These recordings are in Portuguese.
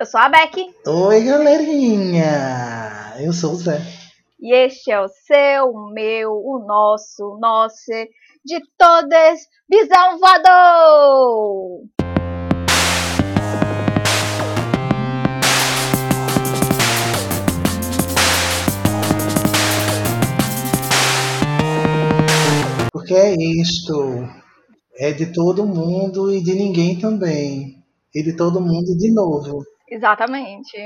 Eu sou a Beck. Oi, galerinha! Eu sou o Zé. E este é o seu, o meu, o nosso, o nosso, de todas, Visão Voador! Porque é isto. É de todo mundo e de ninguém também. E de todo mundo de novo. Exatamente.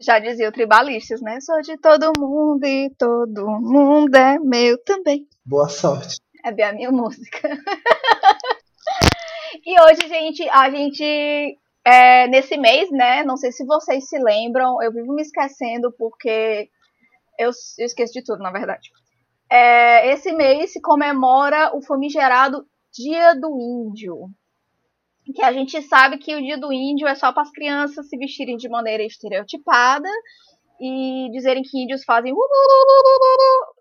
Já dizia o Tribalistas, né? Sou de todo mundo e todo mundo é meu também. Boa sorte. É bem a minha música. e hoje, gente, a gente. É, nesse mês, né? Não sei se vocês se lembram, eu vivo me esquecendo porque eu, eu esqueço de tudo, na verdade. É, esse mês se comemora o famigerado Dia do Índio. Que a gente sabe que o Dia do Índio é só para as crianças se vestirem de maneira estereotipada e dizerem que índios fazem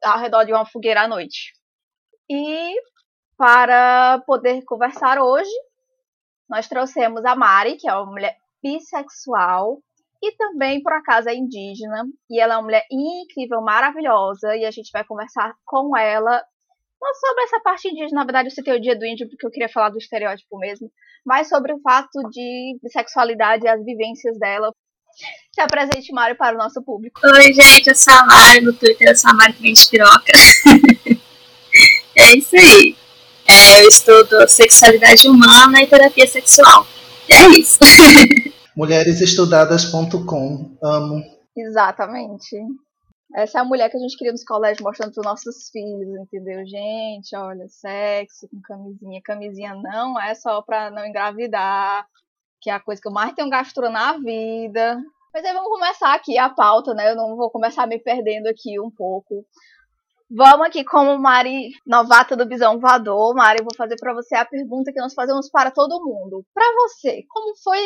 ao redor de uma fogueira à noite. E para poder conversar hoje, nós trouxemos a Mari, que é uma mulher bissexual e também, por acaso, é indígena. E ela é uma mulher incrível, maravilhosa. E a gente vai conversar com ela. Não sobre essa parte indígena, na verdade, eu citei o dia do índio porque eu queria falar do estereótipo mesmo. Mas sobre o fato de bissexualidade e as vivências dela. Se apresente, Mário, para o nosso público. Oi, gente, eu sou a Mari, no Twitter eu sou a vem de piroca. é isso aí. É, eu estudo sexualidade humana e terapia sexual. É isso. Mulheresestudadas.com. Amo. Exatamente. Essa é a mulher que a gente queria nos colégios mostrando para os nossos filhos, entendeu? Gente, olha, sexo com camisinha. Camisinha não é só para não engravidar, que é a coisa que eu mais tenho gastura na vida. Mas aí vamos começar aqui a pauta, né? Eu não vou começar me perdendo aqui um pouco. Vamos aqui como Mari, novata do Bisão Voador. Mari, eu vou fazer para você a pergunta que nós fazemos para todo mundo. Para você, como foi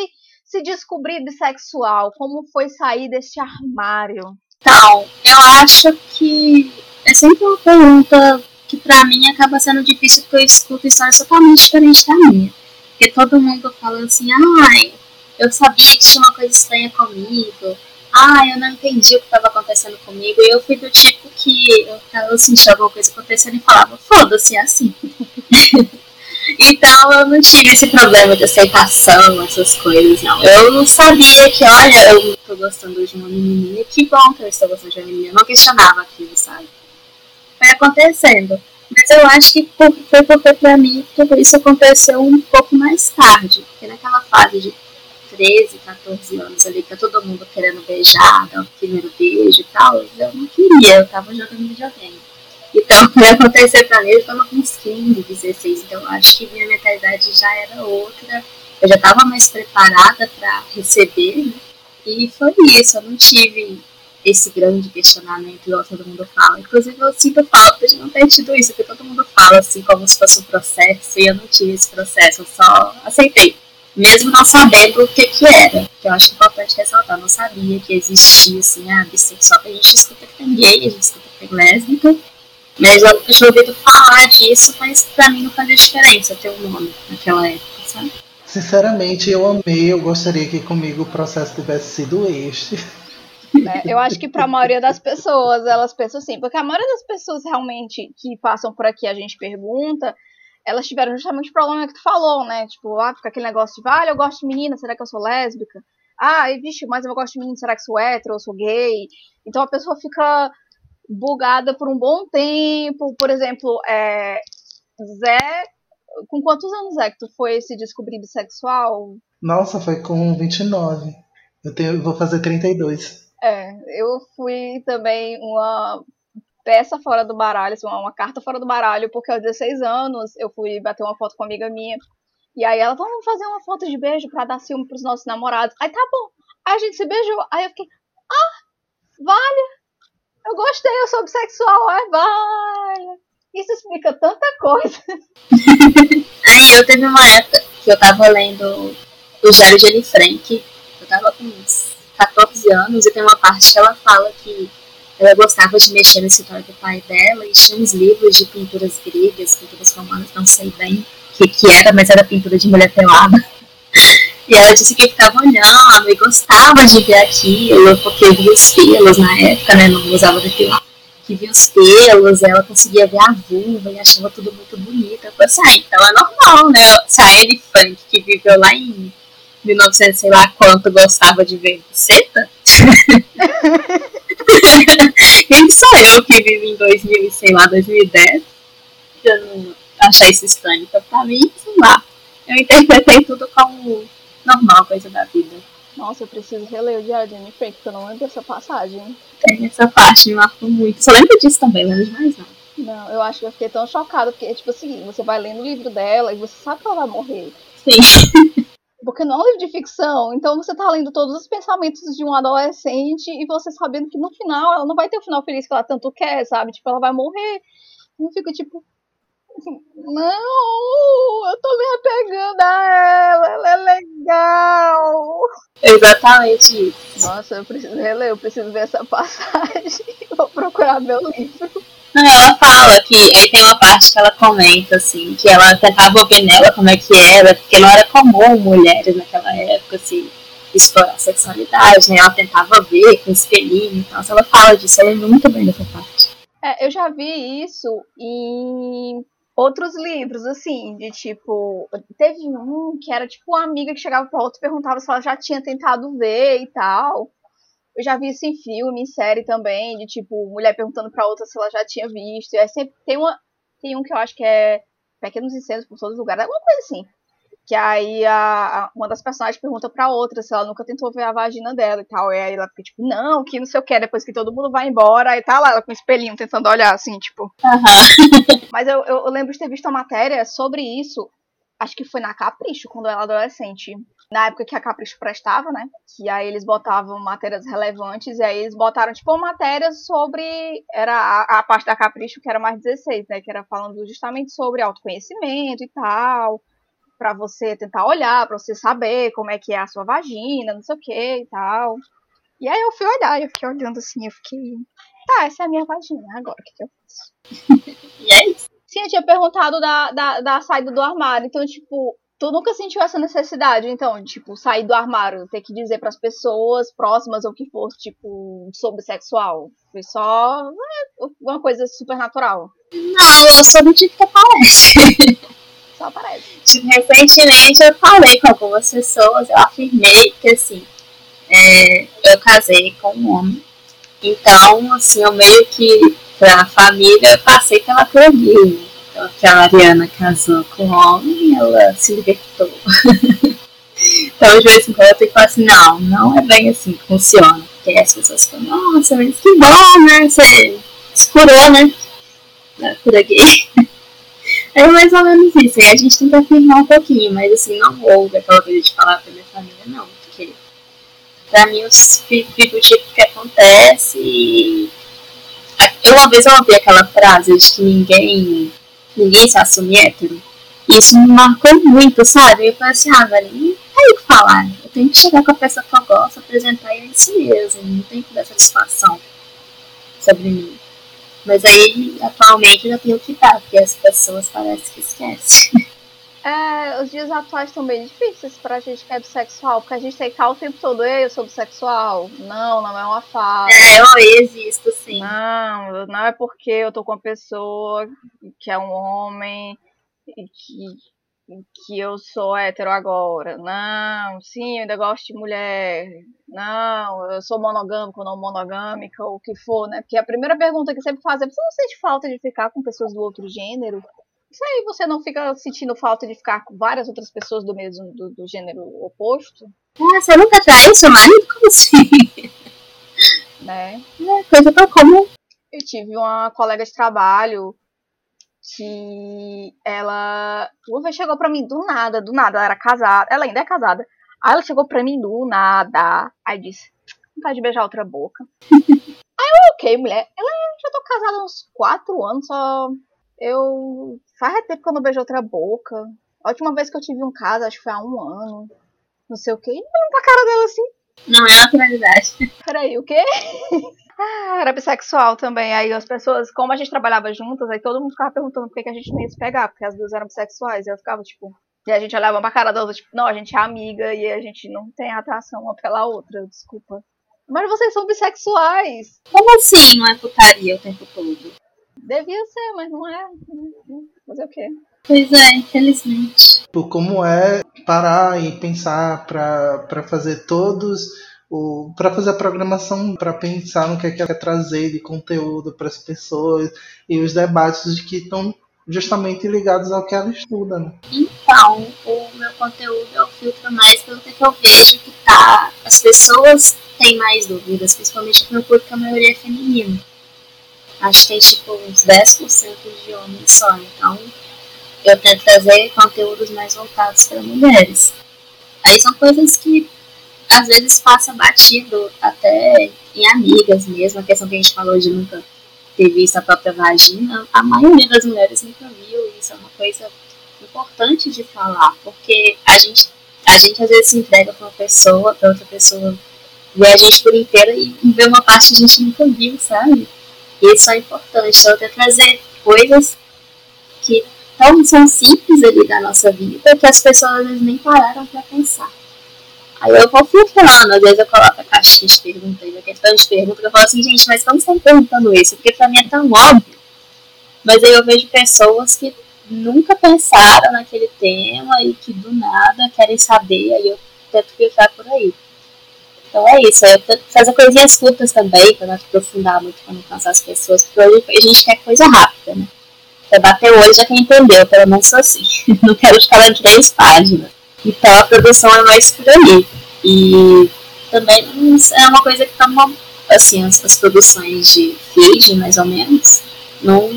se descobrir bissexual? Como foi sair deste armário? Então, eu acho que é sempre uma pergunta que para mim acaba sendo difícil porque eu escuto histórias totalmente diferentes da minha. Porque todo mundo fala assim, ai, eu sabia que tinha uma coisa estranha comigo, ah, eu não entendi o que estava acontecendo comigo. E eu fui do tipo que eu, eu sentia alguma coisa acontecendo e falava, foda-se, é assim. então eu não tive esse problema de aceitação, essas coisas, não. Eu não sabia que, olha, eu tô gostando de uma menininha, que bom que eu estou gostando de uma menina. Eu não questionava aquilo, sabe? Foi acontecendo. Mas eu acho que foi porque pra mim tudo isso aconteceu um pouco mais tarde. Porque naquela fase de 13, 14 anos ali, tá todo mundo querendo beijar, dar o primeiro beijo e tal, eu não queria, eu tava jogando videogame. Então, foi acontecer pra mim, eu tava com uns 15, 16, então eu acho que minha mentalidade já era outra, eu já tava mais preparada para receber, né? E foi isso, eu não tive esse grande questionamento, igual todo mundo fala. Inclusive, eu sinto falta de não ter tido isso, porque todo mundo fala assim, como se fosse um processo, e eu não tive esse processo, eu só aceitei mesmo não sabendo o que que era. Que eu acho importante ressaltar, não sabia que existia, assim, a bissexual, a gente escuta que tem gay, a gente escuta que tem lésbica, mas eu tinha ouvido falar disso, mas pra mim não fazia diferença ter um nome naquela época, sabe? Sinceramente, eu amei, eu gostaria que comigo o processo tivesse sido este. É, eu acho que para a maioria das pessoas, elas pensam assim, porque a maioria das pessoas realmente que passam por aqui, a gente pergunta, elas tiveram justamente o problema que tu falou, né? Tipo, ah, fica aquele negócio de, ah, eu gosto de menina, será que eu sou lésbica? Ah, e, vixe, mas eu gosto de menino, será que sou hétero, eu sou gay? Então a pessoa fica bugada por um bom tempo. Por exemplo, é, Zé, com quantos anos é que tu foi se descobrir bissexual? Nossa, foi com 29. Eu tenho, vou fazer 32. É, eu fui também uma peça fora do baralho, assim, uma carta fora do baralho, porque aos 16 anos eu fui bater uma foto com uma amiga minha. E aí ela, vamos fazer uma foto de beijo pra dar ciúme pros nossos namorados. Aí tá bom. Aí a gente se beijou. Aí eu fiquei, ah, vale. Eu gostei, eu sou bissexual. Ai, vale. Isso explica tanta coisa. aí eu teve uma época que eu tava lendo o Diário de Anne Frank. Eu tava com uns 14 anos e tem uma parte que ela fala que ela gostava de mexer no escritório do pai dela e tinha uns livros de pinturas gregas, pinturas romanas, não sei bem o que, que era, mas era pintura de mulher pelada. E ela disse que ficava olhando e gostava de ver aquilo, porque via os pelos na época, né? Não usava depilar. Que via os pelos, ela conseguia ver a vulva e achava tudo muito bonito. Eu falei assim, ah, então é normal, né? Se a Anne Frank, que viveu lá em 1900, sei lá quanto, gostava de ver buceta, quem sou eu que vivo em 2000, sei lá, 2010, eu não achar isso estranho. Então, pra mim, sei lá, eu interpretei tudo como normal, coisa da vida. Nossa, eu preciso reler o Diário de Anne Frank, porque eu não lembro dessa passagem. Tem essa parte, me marcou muito. Só lembro disso também, lembro de mais nada. Não, eu acho que eu fiquei tão chocada, porque, tipo assim, você vai lendo o livro dela e você sabe que ela vai morrer. Sim. Porque não é um livro de ficção, então você tá lendo todos os pensamentos de um adolescente e você sabendo que no final ela não vai ter o final feliz que ela tanto quer, sabe? Tipo, ela vai morrer. Eu fico tipo, não, eu tô me apegando a ela, ela é legal. Exatamente isso. Nossa, eu preciso reler, eu preciso ver essa passagem. Vou procurar meu livro. Não, ela fala que aí tem uma parte que ela comenta assim, que ela tentava ver nela como é que era, porque não era comum mulheres naquela época, assim, explorar a sexualidade, né? Ela tentava ver com espelhinho e tal. Ela fala disso, ela lembra muito bem dessa parte. É, eu já vi isso em outros livros, assim, de tipo. Teve um que era tipo uma amiga que chegava pra outra e perguntava se ela já tinha tentado ver e tal. Eu já vi isso em filme, em série também, de tipo, mulher perguntando pra outra se ela já tinha visto. E aí sempre tem uma. Tem um que eu acho que é Pequenos Incêndios por todos os lugares, alguma coisa assim. Que aí a, a, uma das personagens pergunta pra outra se ela nunca tentou ver a vagina dela e tal. E aí ela fica tipo, não, que não sei o que, depois que todo mundo vai embora, aí tá lá ela com o espelhinho tentando olhar, assim, tipo. Uhum. Mas eu, eu, eu, lembro de ter visto uma matéria sobre isso, acho que foi na Capricho, quando eu era adolescente. Na época que a Capricho prestava, né? Que aí eles botavam matérias relevantes, e aí eles botaram, tipo, uma matéria sobre. Era a, a parte da Capricho que era mais 16, né? Que era falando justamente sobre autoconhecimento e tal para você tentar olhar, para você saber como é que é a sua vagina, não sei o que e tal. E aí eu fui olhar, eu fiquei olhando assim, eu fiquei, tá, essa é a minha vagina, agora o que, que eu faço? e é isso. Sim, eu tinha perguntado da, da, da saída do armário, então, tipo, tu nunca sentiu essa necessidade, então, tipo, sair do armário, ter que dizer para as pessoas próximas ou que fosse, tipo, sobre sexual? Foi só é, uma coisa super natural. Não, eu sou do tipo que aparece. Só aparece. Recentemente eu falei com algumas pessoas, eu afirmei que assim, é, eu casei com um homem. Então, assim, eu meio que pra família passei pela teoria. Então, que a Ariana casou com um homem ela se libertou. então, de vez em quando eu tenho que falar assim, não, não é bem assim que funciona. Porque as pessoas falam, nossa, mas que bom, né? Você se curou, né? Cura gay. É mais ou menos isso. E a gente tenta afirmar um pouquinho, mas assim, não houve aquela coisa de falar pra minha família, não. Porque pra mim eu vivo o tipo que acontece e. Eu uma vez eu ouvi aquela frase de que ninguém, ninguém se assume hétero. E isso me marcou muito, sabe? Eu falei assim, ah, velho, tem o que falar. Eu tenho que chegar com a pessoa que eu gosto, apresentar e é isso mesmo. Não tem que dar satisfação sobre mim. Mas aí, atualmente, eu já tenho que dar, porque as pessoas parecem que esquecem. É, os dias atuais estão bem difíceis pra gente que é bissexual, porque a gente tem que estar o tempo todo, eu sou bissexual. Não, não é uma fala. É, eu existo, sim. Não, não é porque eu tô com uma pessoa que é um homem e que que eu sou hétero agora. Não, sim, eu ainda gosto de mulher. Não, eu sou monogâmico ou não monogâmica, ou o que for, né? Porque a primeira pergunta que sempre fazem é: você não sente falta de ficar com pessoas do outro gênero? Isso aí você não fica sentindo falta de ficar com várias outras pessoas do mesmo do, do gênero oposto? Ah, você nunca traiu seu marido? Como assim? Né? É coisa tão comum. Eu tive uma colega de trabalho que ela uma vez chegou pra mim do nada, do nada, ela era casada, ela ainda é casada. Aí ela chegou pra mim do nada, aí disse, vontade de beijar outra boca. aí eu, ok, mulher, ela já tô casada há uns quatro anos, só eu faz tempo que eu não beijo outra boca. A última vez que eu tive um caso, acho que foi há um ano, não sei o que, olhando pra cara dela assim. Não é naturalidade. Peraí, o quê? Ah, era bissexual também. Aí as pessoas, como a gente trabalhava juntas, aí todo mundo ficava perguntando por que, que a gente não ia se pegar, porque as duas eram bissexuais. E eu ficava tipo, E a gente olhava pra cara da outra, tipo, não, a gente é amiga e a gente não tem atração uma pela outra, desculpa. Mas vocês são bissexuais. Como assim não é putaria o tempo todo? Devia ser, mas não é. Fazer o quê? Pois é, infelizmente. Tipo, como é parar e pensar para fazer todos para fazer a programação para pensar no que é que quer trazer de conteúdo para as pessoas e os debates que estão justamente ligados ao que ela estuda. Né? Então, o meu conteúdo eu filtro mais pelo que eu vejo que tá as pessoas têm mais dúvidas, principalmente meu público a maioria é feminino. Acho que tem tipo uns 10% de homens só, então eu tento trazer conteúdos mais voltados para mulheres. Aí são coisas que às vezes passa batido até em amigas mesmo, a questão que a gente falou de nunca ter visto a própria vagina, a maioria das mulheres nunca viu, isso é uma coisa importante de falar, porque a gente, a gente às vezes se entrega para uma pessoa, para outra pessoa ver a gente por inteira e ver uma parte que a gente nunca viu, sabe? Isso é importante, então até trazer coisas que tão, são simples ali da nossa vida que as pessoas às vezes nem pararam para pensar. Aí eu vou filtrando, às vezes eu coloco a caixinha de perguntas, a questão de pergunta, eu falo assim, gente, mas como você está perguntando isso? Porque pra mim é tão óbvio. Mas aí eu vejo pessoas que nunca pensaram naquele tema e que do nada querem saber, aí eu tento filtrar por aí. Então é isso, eu tento fazer coisinhas curtas também, pra não aprofundar muito, pra não cansar as pessoas, porque hoje a gente quer coisa rápida, né? Você bateu hoje já quem entendeu, pelo menos sou assim. não quero ficar lendo três páginas. Então a produção é mais por ali. E também é uma coisa que tá uma, assim, as, as, produções de feed, mais ou menos, não,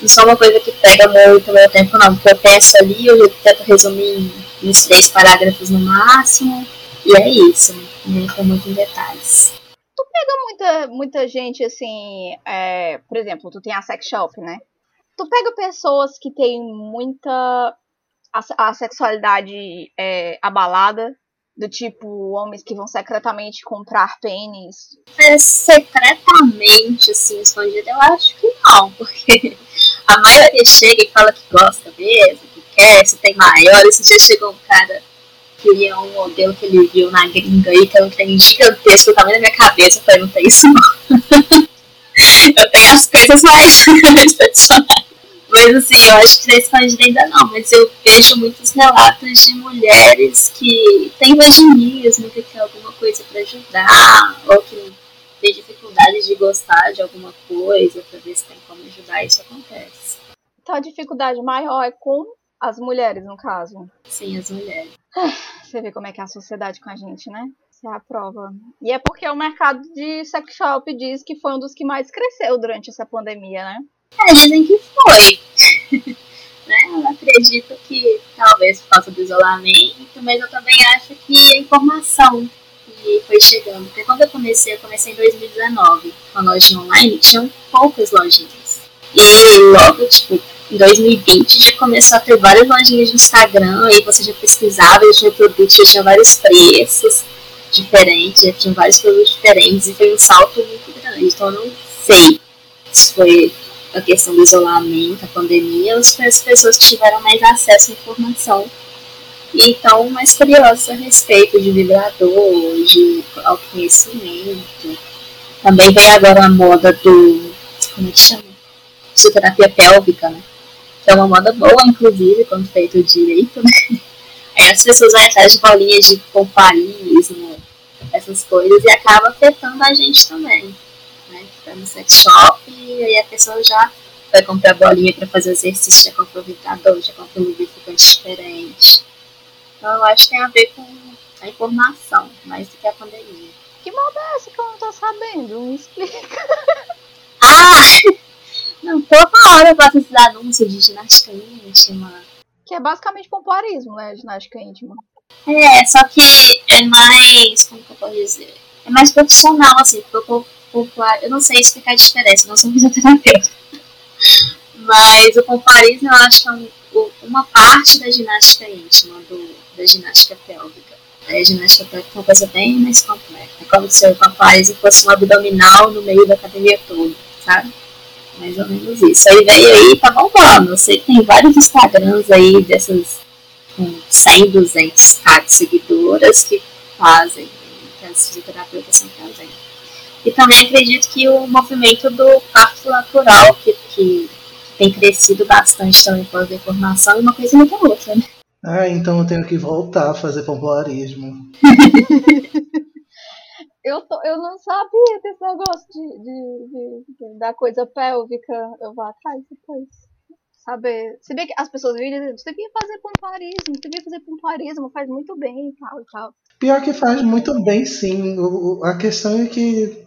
não são uma coisa que pega muito meu tempo, não. Porque eu penso ali, eu tento resumir em, uns três parágrafos no máximo, e é isso, não entra muito em detalhes. Tu pega muita, muita gente assim, é, por exemplo, tu tem a sex shop, né? Tu pega pessoas que têm muita a, a sexualidade é, abalada, do tipo homens que vão secretamente comprar pênis? É, secretamente, assim, escondido, eu acho que não, porque a maioria chega e fala que gosta mesmo, que quer, se tem maior. Esse dia chegou um cara que queria um modelo que ele viu na gringa aí, que é um trem gigantesco, o tamanho da minha cabeça. Eu falei, não tem isso não. eu tenho as coisas mais tradicionais. Mas assim, eu acho que na escondida ainda não, mas eu vejo muitos relatos de mulheres que têm vaginismo, que quer alguma coisa para ajudar, ou que tem dificuldade de gostar de alguma coisa, para ver se tem como ajudar, isso acontece. Então a dificuldade maior é com as mulheres, no caso. Sim, as mulheres. Você vê como é que é a sociedade com a gente, né? Você é a prova. E é porque o mercado de sex shop diz que foi um dos que mais cresceu durante essa pandemia, né? É, dizem que foi. né? Eu acredito que talvez por causa do isolamento, mas eu também acho que a informação que foi chegando. Porque quando eu comecei, eu comecei em 2019 com a loja online, tinham poucas lojinhas. E logo, tipo, em 2020 já começou a ter várias lojinhas de Instagram, aí você já pesquisava, já tinha produtos, já tinha vários preços diferentes, já tinha vários produtos diferentes, e foi um salto muito grande. Então eu não sei se foi a questão do isolamento, a pandemia, as pessoas tiveram mais acesso à informação e estão mais curiosas a respeito de vibrador, de autoconhecimento. Também vem agora a moda do. Como é que chama? Psicoterapia pélvica, né? Que é uma moda boa, inclusive, quando feito direito, né? Aí as pessoas vão atrás de bolinhas de comparismo, essas coisas, e acaba afetando a gente também no sex shop e aí a pessoa já vai comprar bolinha para fazer exercício, já compra o vibrador, já compra um lubrificante diferente. Então eu acho que tem a ver com a informação, mais do que a pandemia. Que moda é essa que eu não tô sabendo? Me explica. Ah! Não, toda hora eu faço esses anúncios de ginástica íntima. Que é basicamente pompoarismo, né? Ginástica íntima. É, só que é mais. Como que eu posso dizer? É mais profissional, assim, porque eu popular, eu não sei explicar a diferença, não sou fisioterapeuta. Mas o pompoarismo eu acho é um, uma parte da ginástica íntima, do, da ginástica pélvica. A ginástica pélvica é uma coisa bem mais completa. É como se o pompoarismo fosse um abdominal no meio da academia toda, sabe? Mais ou menos isso. Aí veio aí, tá bombando. Eu sei que tem vários Instagrams aí dessas com 100, 200 k de seguidoras que fazem, que as fisioterapeutas estão fazendo. E também acredito que o movimento do parto natural, que, que tem crescido bastante também com a informação, e uma coisa muito outra, né? Ah, então eu tenho que voltar a fazer pompoarismo. eu, tô, eu não sabia desse negócio de, de, de, de da coisa pélvica. Eu vou atrás depois. Saber. Se bem que as pessoas vêm dizendo, você devia fazer pompoarismo, você devia fazer pompoarismo, faz muito bem e tal e tal. Pior que faz muito bem, sim. O, a questão é que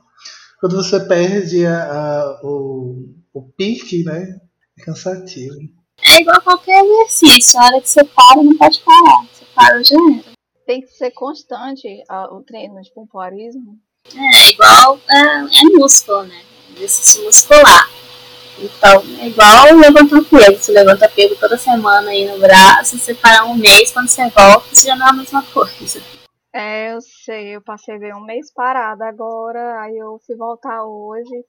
quando você perde a, a, o, o pique, né? É cansativo. É igual qualquer exercício, a hora que você para, não pode parar. Você para, já era. Tem que ser constante uh, o treino de pompoarismo. É, igual é, é músculo, né? Exercício muscular. Então, é igual levantar peso. Você levanta peso toda semana aí no braço, você para um mês, quando você volta, você já não é a mesma coisa. É, eu sei, eu passei bem um mês parada agora, aí eu fui voltar hoje.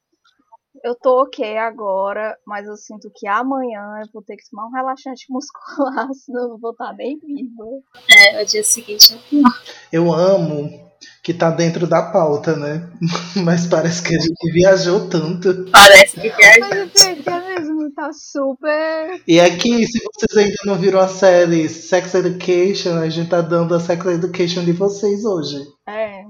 Eu tô ok agora, mas eu sinto que amanhã eu vou ter que tomar um relaxante muscular, senão eu não vou estar nem viva. É, o dia seguinte é pior. Eu amo que tá dentro da pauta, né? Mas parece que a gente viajou tanto. Parece que viajou. Mas é mesmo, tá super. E aqui, se vocês ainda não viram a série Sex Education, a gente tá dando a Sex Education de vocês hoje. É.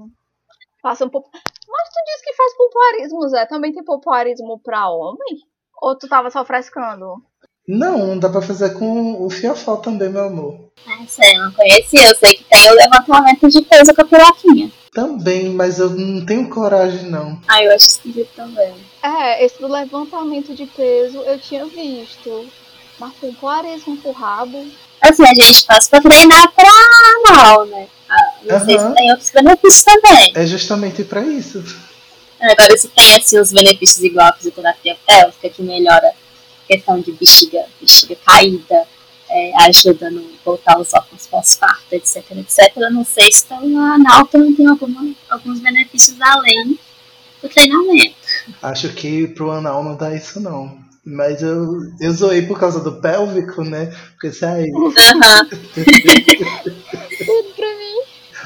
Passa um pouco. Mas tu disse que faz popularismo, Zé. Também tem popularismo pra homem? Ou tu tava só frescando? Não, dá pra fazer com o fiofó também, meu amor. Ah, sei, eu não conhecia. Eu sei que tem o levantamento de peso com a piroquinha. Também, mas eu não tenho coragem, não. Ah, eu acho esquisito também. É, esse do levantamento de peso eu tinha visto. Mas popularismo pro rabo. Assim, a gente faz pra treinar pra anal, né? Ah, não uhum. sei se tem outros benefícios também. É justamente pra isso. Agora, se tem assim, os benefícios igual a fisioterapia pélvica, que melhora questão de bexiga, bexiga caída, é, ajuda no voltar os órgãos pós-parto, etc, etc. Eu não sei se a anal também tem alguma, alguns benefícios além do treinamento. Acho que pro anal não dá isso não. Mas eu, eu zoei por causa do pélvico, né? Porque sai. Uhum. Tudo pra mim.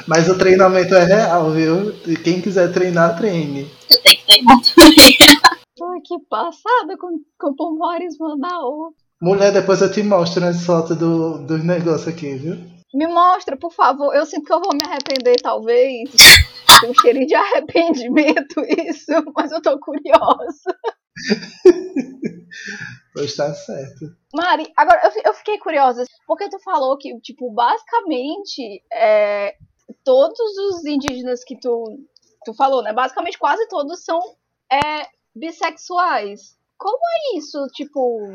Mas o treinamento é real, viu? E quem quiser treinar, treine. Eu tenho que treinar também. Ai, que passada com, com pompoarismo anal. Mulher, depois eu te mostro as fotos do, dos negócios aqui, viu? Me mostra, por favor. Eu sinto que eu vou me arrepender, talvez. Tem um cheirinho de arrependimento isso, mas eu tô curiosa. pois tá certo. Mari, agora eu, eu fiquei curiosa, porque tu falou que, tipo, basicamente, é, todos os indígenas que tu, tu falou, né? Basicamente quase todos são é, bissexuais. Como é isso, tipo,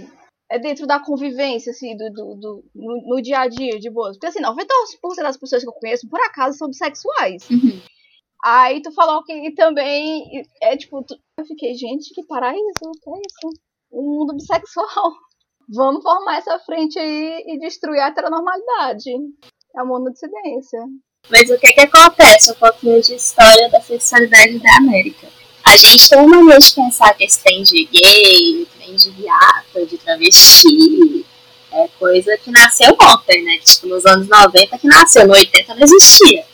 é dentro da convivência, assim, do, do, do no, no, dia a dia, de boas? Porque, assim, 90% das pessoas que eu conheço, por acaso, são bissexuais. Uhum. Aí tu falou que também é tipo, tu... eu fiquei, gente, que paraíso, que é isso? Um mundo bissexual. Vamos formar essa frente aí e destruir a heteronormalidade. É uma dissidência. Mas o que que acontece? Um pouquinho de história da sexualidade da América. A gente tem uma de pensar que esse trem de gay, trem de viado, de travesti, é coisa que nasceu ontem, né? Tipo, nos anos 90 que nasceu, no 80 não existia.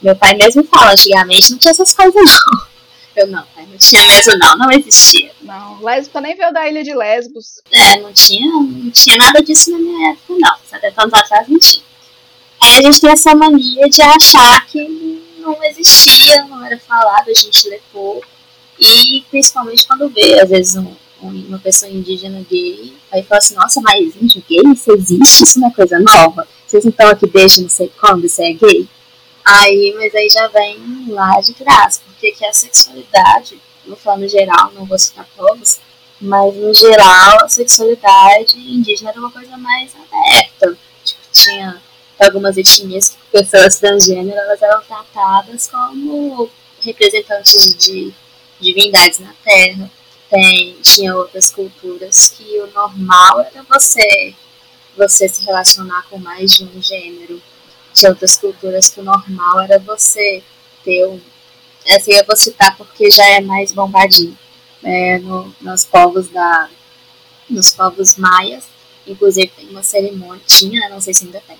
Meu pai mesmo fala, antigamente não tinha essas coisas não. Eu não, pai, não tinha mesmo não, não existia. Não, lésbica nem veio da ilha de Lesbos. É, não tinha, não tinha nada disso na minha época não, 70 anos atrás não tinha. Aí a gente tem essa mania de achar que não existia, não era falado, a gente lê pouco. E principalmente quando vê, às vezes, um, uma pessoa indígena gay, aí fala assim, nossa, mas índio gay, isso existe? Isso não é coisa nova? Vocês não estão aqui desde não sei quando, você é gay? Aí, mas aí já vem lá de trás, porque que a sexualidade, vou falar no geral, não vou citar todos, mas no geral a sexualidade indígena era uma coisa mais aberta. Tipo, tinha algumas etnias que pessoas transgênero elas eram tratadas como representantes de divindades na Terra. Tem, tinha outras culturas que o normal era você você se relacionar com mais de um gênero de outras culturas que o normal era você ter um. Essa eu vou citar porque já é mais bombadinho. É, no, nos povos da. Nos povos maias, inclusive tem uma cerimônia, tinha, não sei se ainda tem,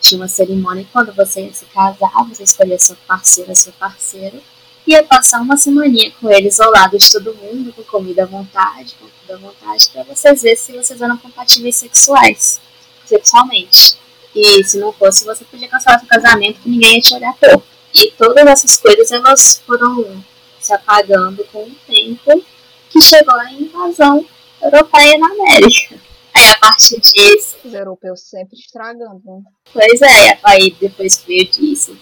tinha uma cerimônia quando você ia se casar, você escolhia seu parceiro, seu parceiro, ia passar uma semaninha com ele isolado de todo mundo, com comida à vontade, com tudo à vontade, para vocês verem se vocês eram compatíveis sexuais, sexualmente. E se não fosse, você podia cancelar seu casamento que ninguém ia te olhar pouco. E todas essas coisas elas foram se apagando com o tempo que chegou a invasão europeia na América. Aí a partir disso. Os europeus sempre estragando. Né? Pois é, aí depois veio disso,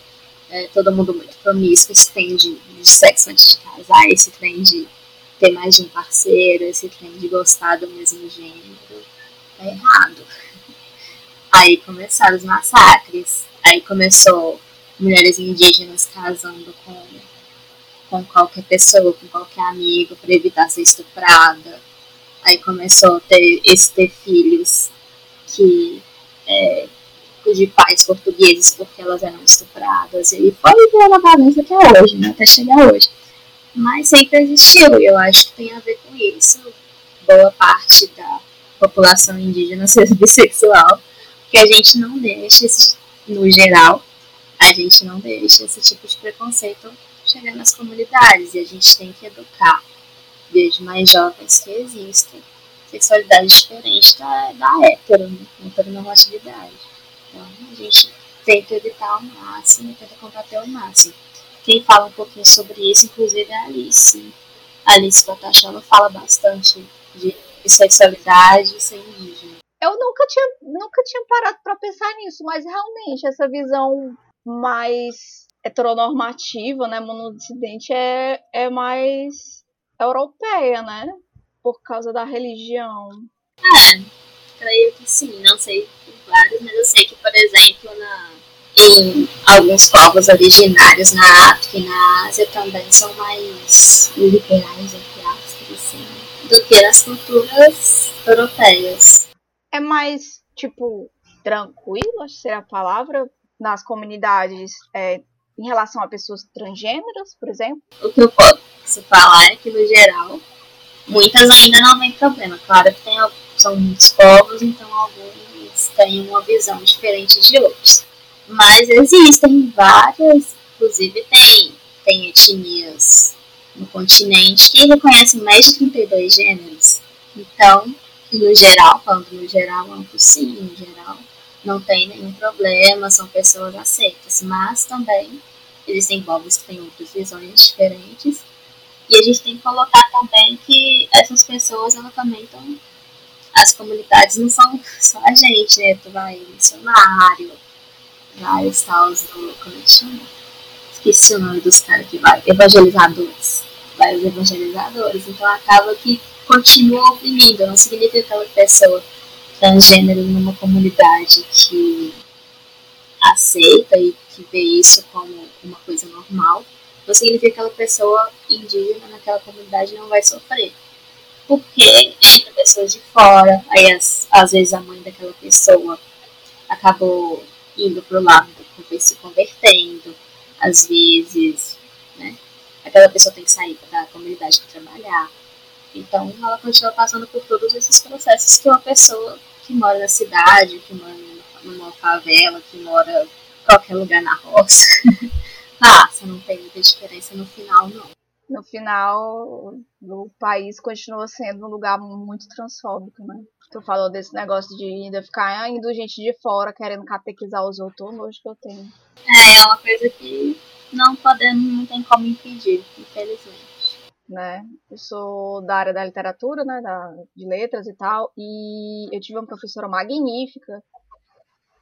é, todo mundo muito promíscuo, esse trem de, de sexo antes de casar, esse trem de ter mais de um parceiro, esse trem de gostar do mesmo gênero, tá errado. Aí começaram os massacres, aí começou mulheres indígenas casando com, com qualquer pessoa, com qualquer amigo, para evitar ser estuprada. Aí começou a ter, esse ter filhos que é, de pais portugueses porque elas eram estupradas. E foi virando a bagunça até hoje, né? até chegar hoje. Mas sempre existiu, e eu acho que tem a ver com isso. Boa parte da população indígena ser bissexual que a gente não deixa, esse, no geral, a gente não deixa esse tipo de preconceito chegar nas comunidades e a gente tem que educar desde mais jovens que existem sexualidade diferente da, da hétero, né? heteronormatividade. A gente tenta evitar ao máximo, tenta combater ao máximo. Quem fala um pouquinho sobre isso, inclusive, é a Alice. A Alice Patachova fala bastante de sexualidade sem indígena eu nunca tinha, nunca tinha parado para pensar nisso, mas realmente essa visão mais heteronormativa, né, monodissidente, é, é mais europeia, né? Por causa da religião. É, creio que sim, não sei por vários, mas eu sei que, por exemplo, na, em alguns povos originários na África e na Ásia também são mais liberais, entre aspas, assim, do que nas culturas europeias é mais, tipo, tranquilo, acho que seria a palavra, nas comunidades é, em relação a pessoas transgêneras, por exemplo? O que eu posso falar é que, no geral, muitas ainda não têm problema. Claro que tem, são muitos povos, então alguns têm uma visão diferente de outros. Mas existem várias, inclusive tem, tem etnias no continente que reconhecem mais de 32 gêneros. Então, no geral, falando no geral, amplo sim, no geral, não tem nenhum problema, são pessoas aceitas, mas também existem povos que têm outras visões diferentes, e a gente tem que colocar também que essas pessoas, elas também estão, as comunidades não são só a gente, né, tu vai missionário, vários tals do, como é que chama? Esqueci o nome dos caras que vai, evangelizadores, vários evangelizadores, então acaba que continua oprimindo. Não significa que aquela pessoa transgênero numa comunidade que aceita e que vê isso como uma coisa normal, não significa que aquela pessoa indígena naquela comunidade não vai sofrer. Porque entra pessoas de fora, aí as, às vezes a mãe daquela pessoa acabou indo pro lado do se convertendo, às vezes, né? Aquela pessoa tem que sair da comunidade para trabalhar, então, ela continua passando por todos esses processos que uma pessoa que mora na cidade, que mora numa favela, que mora em qualquer lugar na roça, passa, não tem muita diferença no final, não. No final, o país continua sendo um lugar muito transfóbico, né? Tu falou desse negócio de ainda ficar indo gente de fora querendo catequizar os outros, hoje que eu tenho. É, é uma coisa que não podemos, não tem como impedir, infelizmente né? Eu sou da área da literatura, né, da, de letras e tal, e eu tive uma professora magnífica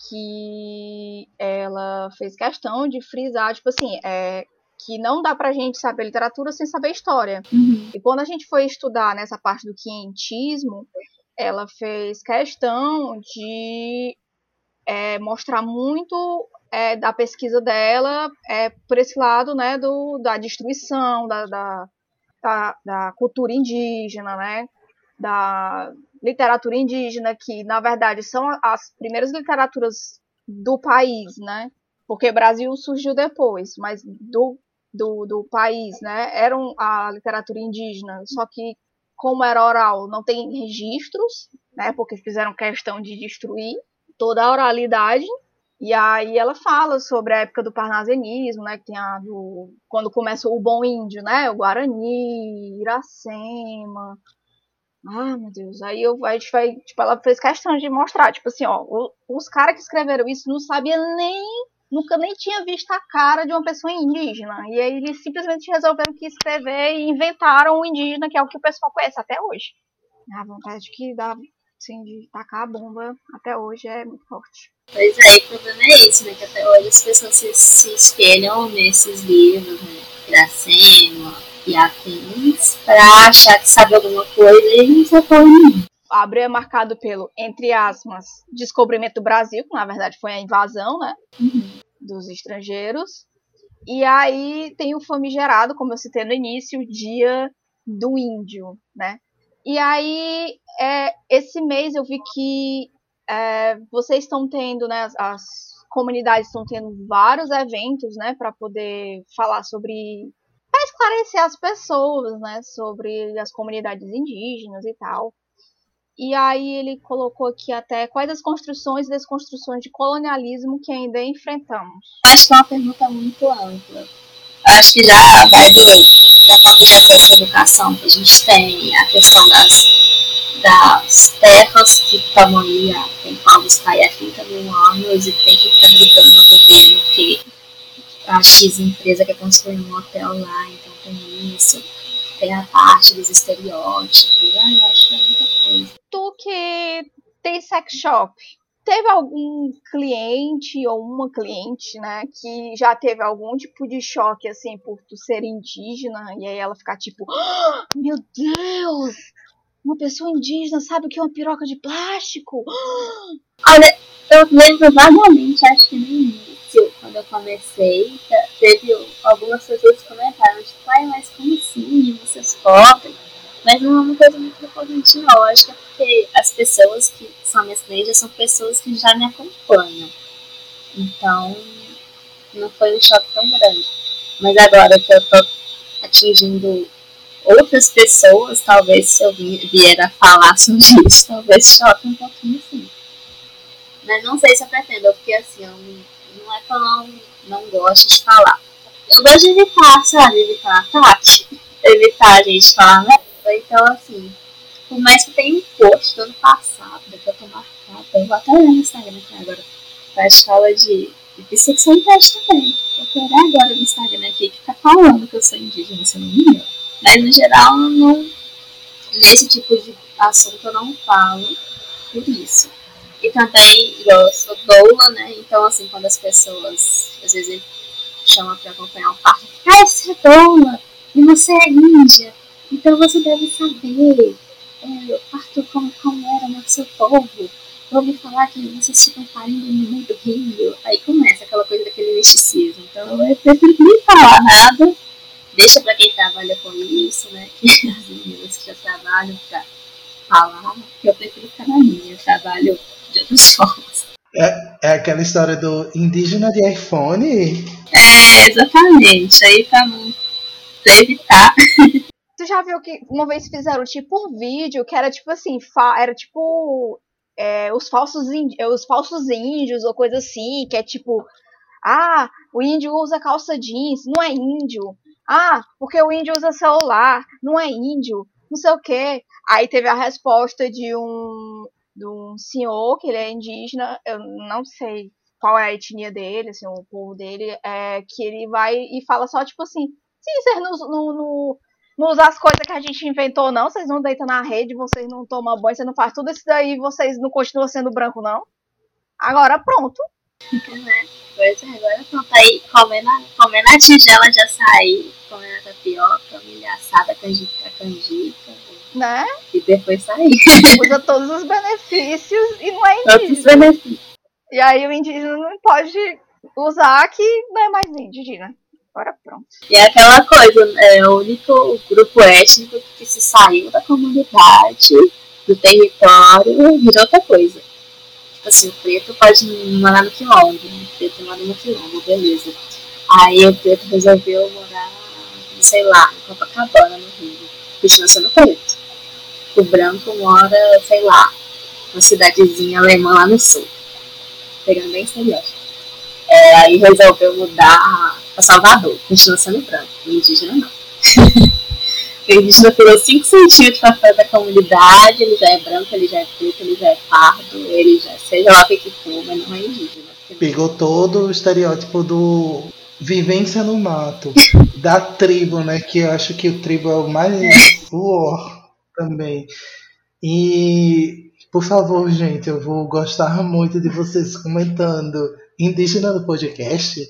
que ela fez questão de frisar, tipo assim, é, que não dá pra gente saber literatura sem saber história. Uhum. E quando a gente foi estudar nessa parte do quientismo, ela fez questão de é, mostrar muito é, da pesquisa dela é, por esse lado, né, do, da destruição, da, da da, da cultura indígena, né? Da literatura indígena, que na verdade são as primeiras literaturas do país, né? Porque o Brasil surgiu depois, mas do, do, do país, né? Era a literatura indígena, só que como era oral, não tem registros, né? Porque fizeram questão de destruir toda a oralidade E aí ela fala sobre a época do parnasianismo, né? Que tem a do, quando começa o bom índio, né? O Guarani, Iracema. Ah, meu Deus. Aí eu, a gente vai, tipo, ela fez questão de mostrar, tipo assim, ó, os caras que escreveram isso não sabiam nem, nunca nem tinha visto a cara de uma pessoa indígena. E aí eles simplesmente resolveram que escrever e inventaram o indígena, que é o que o pessoal conhece até hoje. A vontade que dá, assim, de tacar a bomba até hoje é muito forte. Pois é, o problema é esse, né? Que até hoje as pessoas se, se espelham nesses livros, né? Iracema e afins, pra achar que sabe alguma coisa e não sabe porra nenhuma. Abre é marcado pelo, entre aspas, descobrimento do Brasil, que na verdade foi a invasão, né? Uhum. Dos estrangeiros. E aí tem o famigerado, como eu citei no início, o Dia do Índio, né? E aí, é, esse mês eu vi que é, vocês estão tendo, né, as, as comunidades estão tendo vários eventos, né, para poder falar sobre, para esclarecer as pessoas, né, sobre as comunidades indígenas e tal. E aí ele colocou aqui até quais as construções e desconstruções de colonialismo que ainda enfrentamos. Acho que é uma pergunta muito ampla. Acho que já vai do, da falta de acesso à educação que a gente tem, a questão das das terras que estão aí, tem povos que há 30 mil anos e tem que ficar brigando no governo que a X empresa quer construir um hotel lá, então tem isso. Tem a parte dos estereótipos, eu acho que é muita. Tu que tem sex shop, teve algum cliente ou uma cliente, né, que já teve algum tipo de choque, assim, por tu ser indígena, e aí ela ficar tipo, oh, meu Deus, uma pessoa indígena sabe o que é uma piroca de plástico? Olha, eu lembro vagamente, acho que no início, quando eu comecei, teve algumas pessoas que comentaram, tipo, ai, mas como assim? Vocês podem? Mas não é uma coisa muito recorrente, não. Eu acho que é porque as pessoas que são minhas clientes são pessoas que já me acompanham. Então, não foi um choque tão grande. Mas agora que eu tô atingindo outras pessoas, talvez se eu vier a falar sobre isso, talvez choque um pouquinho assim. Mas não sei se eu pretendo, porque assim, eu, não é que eu não, não gosto de falar. Eu gosto de evitar, sabe, evitar ataque, evitar a gente falar merda. Então, assim, por mais que tenha um post do ano passado, que eu tô marcada, eu vou até olhar no Instagram aqui agora, pra escola de, de bissexualidade também. Vou olhar agora no Instagram aqui que tá falando que eu sou indígena, se eu não me engano. Mas no geral, não, nesse tipo de assunto eu não falo por isso. E também, eu sou doula, né? Então, assim, quando as pessoas às vezes chamam pra acompanhar um parto, ah, você é doula e você é índia, então você deve saber é, parto como, como era no seu povo. Ouvi falar que vocês ficam parindo no meio do rio. Aí começa aquela coisa daquele misticismo. Então eu prefiro nem falar nada deixa para quem trabalha com isso, né? Que as meninas que já trabalham para falar, que eu prefiro ficar na minha, eu trabalho de outras formas. É, é aquela história do indígena de iPhone? É, exatamente. Aí pra, pra evitar. Tu já viu que uma vez fizeram tipo um vídeo que era tipo assim, era tipo é, os, falsos os falsos índios ou coisa assim, que é tipo, ah, o índio usa calça jeans, não é índio. Ah, porque o índio usa celular, não é índio, não sei o quê. Aí teve a resposta de um, de um senhor, que ele é indígena, eu não sei qual é a etnia dele, assim, o povo dele, é, que ele vai e fala só, tipo assim, sim, não, não, não usam as coisas que a gente inventou, não, vocês não deitam na rede, vocês não tomam banho, vocês não fazem tudo isso daí, vocês não continuam sendo branco, não. Agora pronto. Pois é, agora pronto. Aí comendo a, comendo a tigela de açaí, comendo a tapioca, milho assada, canjica, canjica. Né? E depois sair. Usa todos os benefícios e não é indígena. Todos os benefícios. E aí o indígena não pode usar que não é mais indígena. Pronto. E é aquela coisa, é o único grupo étnico que se saiu da comunidade, do território, virou outra coisa. Tipo assim, o preto pode morar no quilombo, né? o preto mora no quilombo, beleza. Aí o preto resolveu morar, sei lá, em Copacabana, no Rio. Continua sendo preto. O branco mora, sei lá, uma cidadezinha alemã lá no sul. Pegando bem estereótipo. É, aí resolveu mudar para Salvador. Continua sendo branco, indígena não. o indígena pulou 5 centímetros para fora da comunidade, ele já é branco, ele já é preto, ele já é pardo, ele já seja lá o que for, mas não é indígena. Pegou todo o estereótipo do vivência no mato, da tribo, né? Que eu acho que o tribo é o mais uor também. E por favor, gente, eu vou gostar muito de vocês comentando indígena no podcast.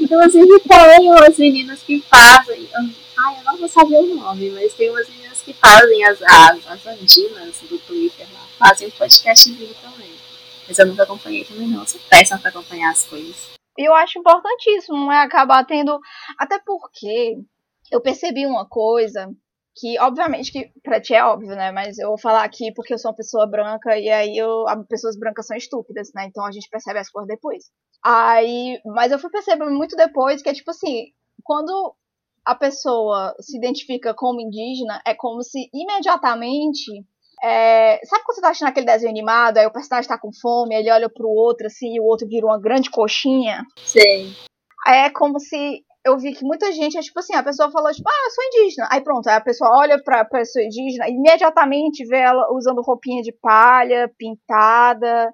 Inclusive tem umas meninas que fazem. Ai, eu não vou saber o nome, mas tem umas meninas que fazem as, as, as andinas do Twitter lá. Fazem um podcastzinho também. Mas eu nunca acompanhei também não. Sou péssima pra acompanhar as coisas. Eu acho importantíssimo, é acabar tendo. Até porque eu percebi uma coisa que, obviamente, que pra ti é óbvio, né? Mas eu vou falar aqui porque eu sou uma pessoa branca e aí eu, as pessoas brancas são estúpidas, né? Então a gente percebe as coisas depois. Aí, mas eu fui percebendo muito depois que é tipo assim, quando a pessoa se identifica como indígena, é como se imediatamente é, sabe quando você tá assistindo aquele desenho animado, aí o personagem tá com fome, ele olha pro outro assim, e o outro vira uma grande coxinha? Sim. É como se eu vi que muita gente, é tipo assim, a pessoa falou, tipo, ah, eu sou indígena. Aí pronto, aí a pessoa olha pra pessoa indígena e imediatamente vê ela usando roupinha de palha, pintada,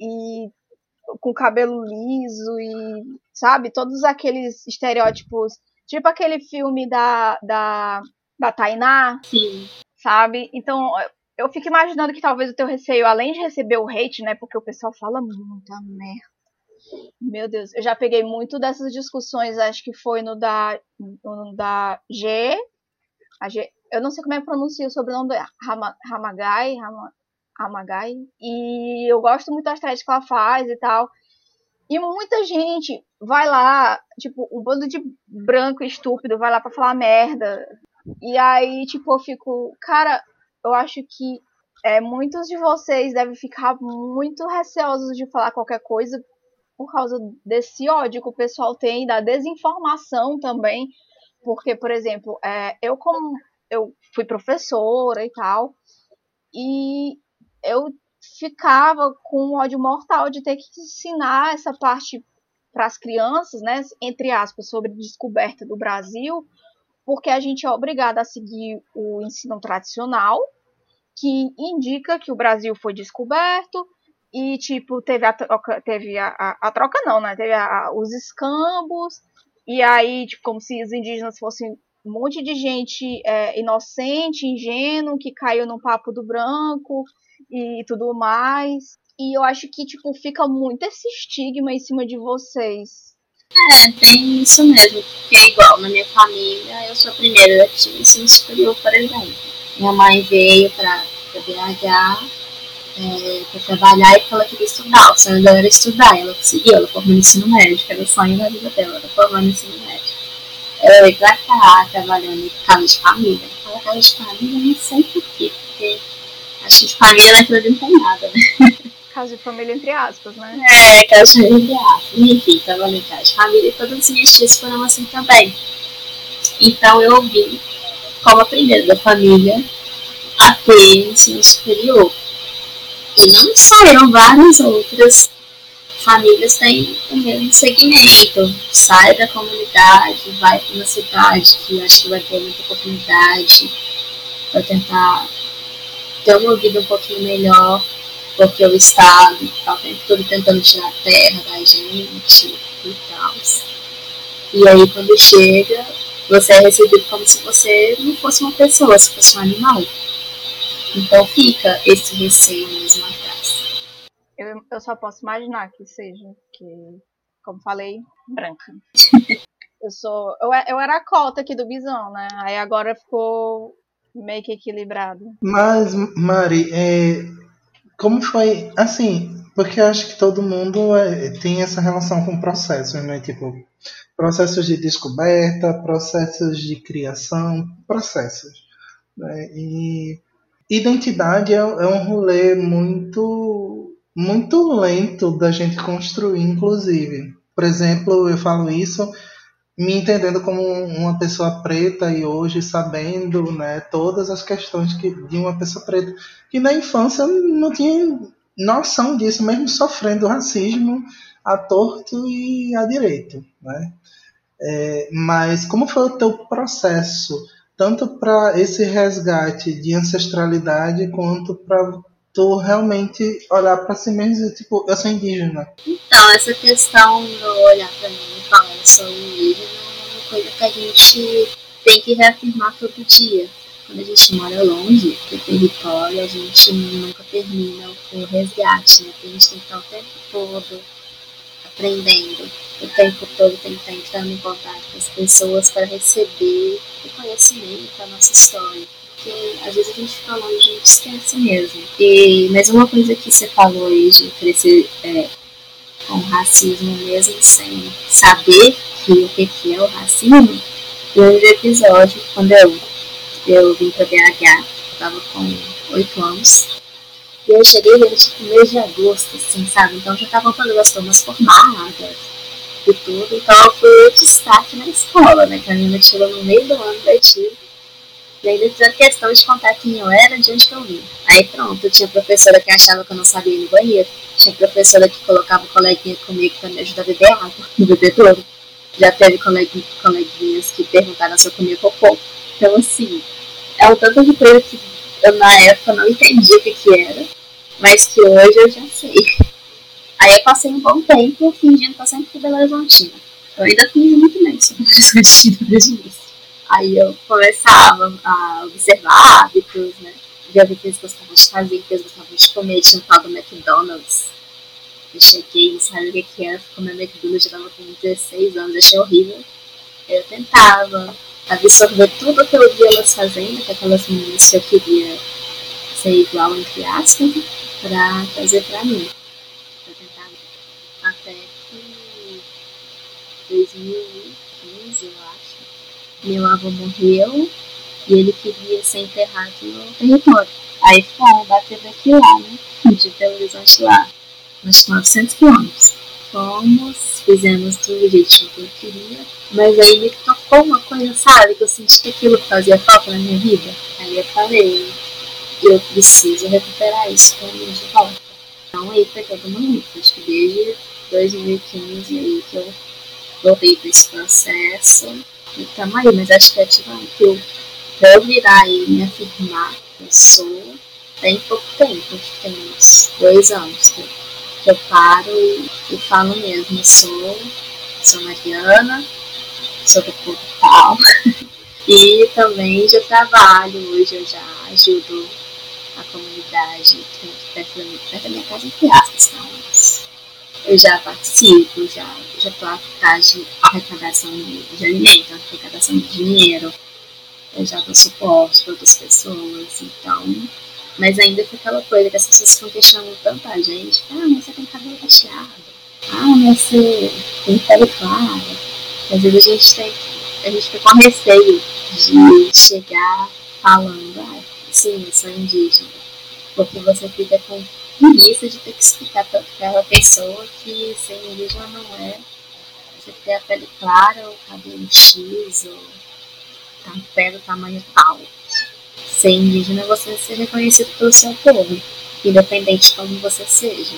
e com cabelo liso, e, sabe, todos aqueles estereótipos, tipo aquele filme da, da, da Tainá. Sim. Sabe? Então, eu fico imaginando que talvez o teu receio, além de receber o hate, né? Porque o pessoal fala muita merda. Meu Deus, eu já peguei muito dessas discussões, acho que foi no da, no da G, a G. Eu não sei como é que pronuncia o sobrenome Rama, Ramagai, Rama, Ramagai. E eu gosto muito das threads que ela faz e tal. E muita gente vai lá, tipo, um bando de branco estúpido vai lá pra falar merda. E aí, tipo, eu fico, cara, eu acho que é, muitos de vocês devem ficar muito receosos de falar qualquer coisa por causa desse ódio que o pessoal tem, da desinformação também. Porque, por exemplo, é, eu como eu fui professora e tal, e eu ficava com um ódio mortal de ter que ensinar essa parte para as crianças, né, entre aspas, sobre descoberta do Brasil, porque a gente é obrigado a seguir o ensino tradicional, que indica que o Brasil foi descoberto e tipo teve a troca, teve a, a, a troca não, né? Teve a, os escambos e aí tipo como se os indígenas fossem um monte de gente é, inocente, ingênuo que caiu no papo do branco e tudo mais. E eu acho que tipo fica muito esse estigma em cima de vocês. É, tem isso mesmo, porque é igual na minha família, eu sou a primeira que tive ensino superior, por exemplo. Minha mãe veio para BH é, para trabalhar e porque ela queria estudar. O sonho dela era estudar. Ela conseguiu, ela formou no ensino médio, que era o sonho da vida dela, ela formou no ensino médio. Ela veio para cá, trabalhando em casa de família. Fala casa de família, não sei por quê, porque acho que de família naquilo não tem nada, né? Casa de família entre aspas, né? É, casa de família entre aspas. Enfim, trabalhando em casa de família e todas as minhas tias foram assim também. Então eu vim como a primeira da família a ter ensino superior. E não saíram várias outras famílias têm o mesmo segmento. Sai da comunidade, vai para uma cidade que acho que vai ter muita oportunidade para tentar ter uma vida um pouquinho melhor, porque o Estado está todo tentando tirar a terra da gente e tal. E aí quando chega, você é recebido como se você não fosse uma pessoa, se fosse um animal. Então fica esse receio mesmo atrás. Eu, eu só posso imaginar que seja, que, como falei, branca. eu sou. Eu, eu era a cota aqui do bisão, né? Aí agora ficou meio que equilibrado. Mas, Mari, é, como foi. Assim, porque eu acho que todo mundo é, tem essa relação com processos, né? Tipo, processos de descoberta, processos de criação, processos. Né? E identidade é, é um rolê muito, muito lento da gente construir, inclusive. Por exemplo, eu falo isso me entendendo como uma pessoa preta e hoje sabendo né, todas as questões que, de uma pessoa preta, que na infância não tinha noção disso, mesmo sofrendo racismo, a torto e a direito, né? É, mas como foi o teu processo, tanto para esse resgate de ancestralidade quanto para tu realmente olhar para si mesmo e dizer, tipo, eu sou indígena? Então, essa questão de olhar para mim e falar eu sou indígena é uma coisa que a gente tem que reafirmar todo dia. Quando a gente mora longe do território, a gente nunca termina o resgate, né? Porque a gente tem que estar o tempo todo aprendendo, o tempo todo tem que estar entrando em contato com as pessoas para receber o conhecimento da nossa história. Porque às vezes a gente fica longe, a gente esquece mesmo. E, mas uma coisa que você falou aí de crescer é, com racismo mesmo sem saber que, o que, que é o racismo, no episódio, quando eu, eu vim para BH, eu tava com 8 anos, e eu cheguei no tipo mês de agosto, assim, sabe? Então já estavam todas as turmas formadas e tudo, então fui o destaque na escola, né? Que a menina tirou no meio do ano letivo. E ainda fizeram questão de contar quem eu era, de onde que eu vim. Aí pronto, tinha professora que achava que eu não sabia ir no banheiro. Tinha professora que colocava coleguinha comigo para me ajudar a beber água no bebedouro. Já teve coleguinhas que perguntaram se eu comia cocô. Então, assim, é um tanto de coisa que eu na época não entendia o que, que era, mas que hoje eu já sei. Aí eu passei um bom tempo fingindo que eu sempre fui Belo Horizontina. Eu ainda fingi muito bem sobre Belo Horizontina desde o início. Aí eu começava a observar hábitos, né? Já vi que eles gostavam de fazer, que eles gostavam de comer, tinha um tal do McDonald's eu cheguei, não sabia o que, era, comer McDonald's, já tava com 16 anos, achei horrível. Eu tentava absorver tudo que eu via elas fazendo, que aquelas meninas que eu queria ser igual, entre aspas, pra fazer pra mim. Eu tentava até que 2015, eu acho, meu avô morreu e ele queria ser enterrado no território. Aí fomos bater daqui lá, né? De Belo Horizonte lá uns 900 quilômetros. Fomos, fizemos tudo jeitinho que eu queria, mas aí me tocou uma coisa, sabe? Que eu senti que aquilo fazia falta na minha vida. Aí eu falei, eu preciso recuperar isso pra mim de volta. Então aí foi todo mundo. Acho que desde 2015 aí que eu voltei para esse processo. E tamo aí, mas acho que é tipo que eu, eu virar e me afirmar, eu sou, tem pouco tempo, tem uns dois anos que eu que eu paro e, e falo mesmo, sou, sou Mariana, sou do povo tal. e também já trabalho, hoje eu já ajudo a comunidade perto da, perto da minha casa, entre aspas, mas eu já participo, já já estou atrás de arrecadação de, de alimento, arrecadação de dinheiro, eu já dou suporte para outras pessoas, então mas ainda fica aquela coisa que as pessoas ficam questionando tanto a gente. Ah, mas você tem cabelo cacheado. Ah, mas você tem pele clara. Às vezes a gente tem. A gente fica com receio de chegar falando, ah, sim, eu sou indígena. Porque você fica com preguiça de ter que explicar para aquela pessoa que ser indígena não é você ter a pele clara, ou cabelo X, ou a pele do tamanho tal ser indígena você ser reconhecido pelo seu povo, independente de como você seja.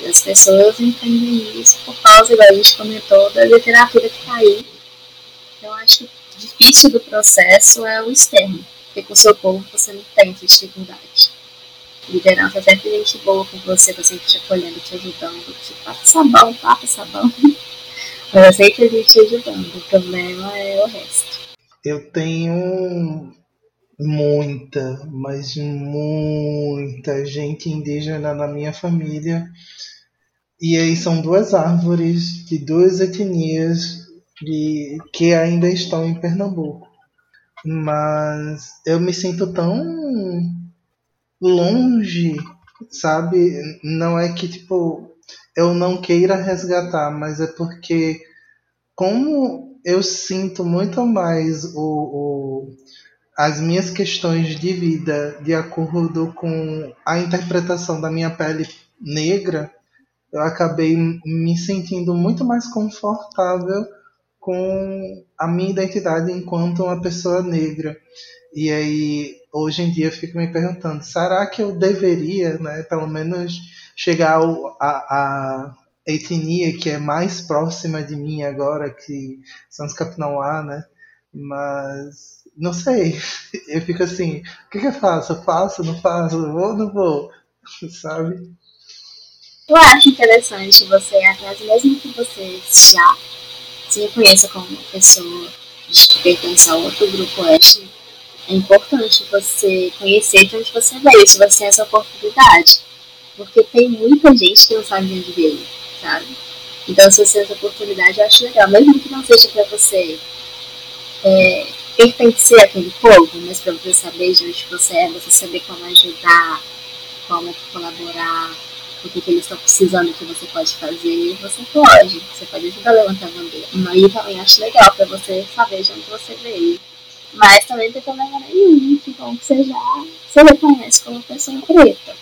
E as pessoas entendem isso por causa, igual a gente comentou, da literatura que está aí. Eu acho que o difícil do processo é o externo, porque com o seu povo você não tem essa dificuldade. Liderança é sempre gente boa com você, tá sempre te acolhendo, te ajudando, te passa sabão, passa sabão. Mas é sempre a gente te ajudando, o problema é o resto. Eu tenho muita, mas muita gente indígena na minha família. E aí são duas árvores de duas etnias de, que ainda estão em Pernambuco. Mas eu me sinto tão longe, sabe? Não é que tipo eu não queira resgatar, mas é porque como eu sinto muito mais o, o as minhas questões de vida de acordo com a interpretação da minha pele negra, eu acabei me sentindo muito mais confortável com a minha identidade enquanto uma pessoa negra. E aí, hoje em dia, eu fico me perguntando: será que eu deveria, né, pelo menos, chegar a, a, etnia que é mais próxima de mim agora, que são os Capinauá, né? Mas não sei. Eu fico assim, o que, que eu faço? Eu faço, não faço, vou ou não vou? Sabe? Eu acho interessante você ir atrás, mesmo que você já se reconheça como uma pessoa que pertence a outro grupo é importante você conhecer de onde você veio, se você tem essa oportunidade. Porque tem muita gente que não sabe de onde veio, sabe? Então, se você tem essa oportunidade, eu acho legal. Mesmo que não seja para você é, pertencer àquele povo, mas para você saber de onde você é, você saber como ajudar, como colaborar, o que, eles estão precisando que você pode fazer, você pode. Você pode ajudar a levantar a bandeira. Eu também acho legal para você saber de onde você veio. Mas também tem problema nenhum, que bom que você já se reconhece como pessoa preta.